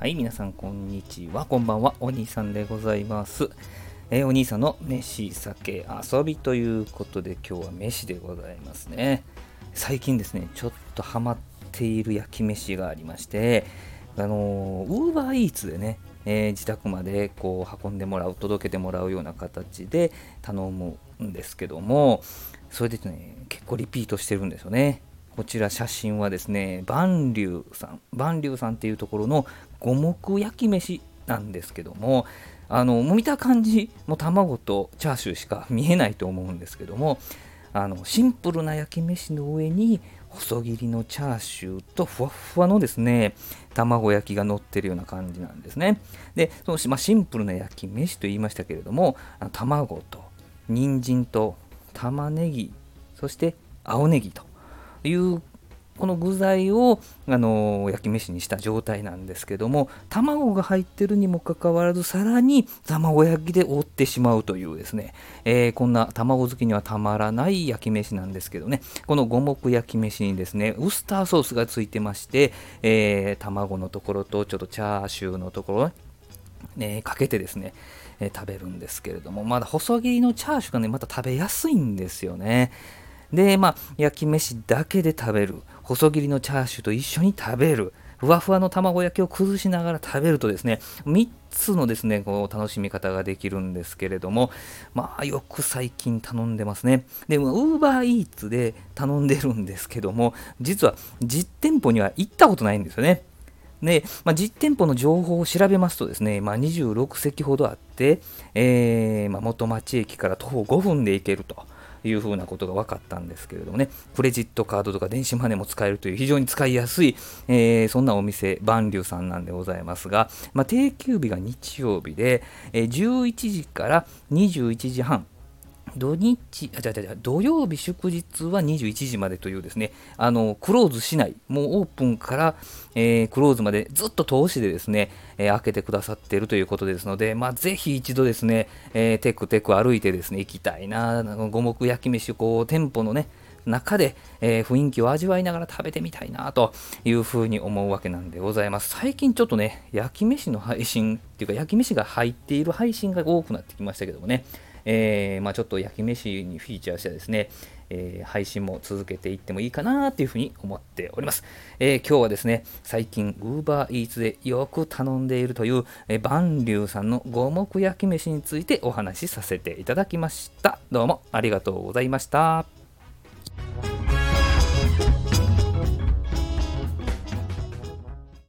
はい、皆さんこんにちは。こんばんは。お兄さんでございます。えー、お兄さんの飯、酒、遊びということで今日は飯でございますね。最近ですね、ちょっとハマっている焼き飯がありまして、あのウーバーイーツでね、えー、自宅までこう運んでもらう、届けてもらうような形で頼むんですけども、それでね、結構リピートしてるんですよね。こちら写真はですね、万竜さん、万竜さんっていうところの五目焼き飯なんですけども、あのもう見た感じ、も卵とチャーシューしか見えないと思うんですけども、あのシンプルな焼き飯の上に細切りのチャーシューとふわふわのですね卵焼きが乗ってるような感じなんですね。で、そのまあ、シンプルな焼き飯と言いましたけれども、卵と人参と玉ねぎ、そして青ネギというこの具材をあの焼き飯にした状態なんですけども卵が入ってるにもかかわらずさらに卵焼きで覆ってしまうというですね、えー、こんな卵好きにはたまらない焼き飯なんですけどねこの五目焼き飯にですねウスターソースがついてまして、えー、卵のところとちょっとチャーシューのところね、かけてですね、え、食べるんですけれどもまだ細切りのチャーシューがねまた食べやすいんですよね。で、まあ、焼き飯だけで食べる。細切りのチャーシューと一緒に食べる。ふわふわの卵焼きを崩しながら食べるとですね、3つのですね、こう楽しみ方ができるんですけれども、まあ、よく最近頼んでますね。で、ウーバーイーツで頼んでるんですけども、実は実店舗には行ったことないんですよね。で、まあ、実店舗の情報を調べますとですね、まあ、26席ほどあって、えーまあ、元町駅から徒歩5分で行けると。いうふうなことが分かったんですけれどもね、クレジットカードとか電子マネーも使えるという非常に使いやすい、えー、そんなお店、万竜さんなんでございますが、まあ、定休日が日曜日で、えー、11時から21時半、土日、あ、じゃじゃ土曜日祝日は21時までというですね、あの、クローズしない、もうオープンから、えー、クローズまでずっと通しでですね、えー、開けてくださっているということですので、まあ、ぜひ一度ですね、えー、テクテク歩いてですね、行きたいな、五目焼き飯、こう、店舗のね、中で、えー、雰囲気を味わいながら食べてみたいなというふうに思うわけなんでございます。最近ちょっとね、焼き飯の配信っていうか、焼き飯が入っている配信が多くなってきましたけどもね、えー、まあ、ちょっと焼き飯にフィーチャーしてですね、えー、配信も続けていってもいいかなというふうに思っております。えー、今日はですね、最近 UberEats でよく頼んでいるという、えー、万竜さんの五目焼き飯についてお話しさせていただきました。どうもありがとうございました。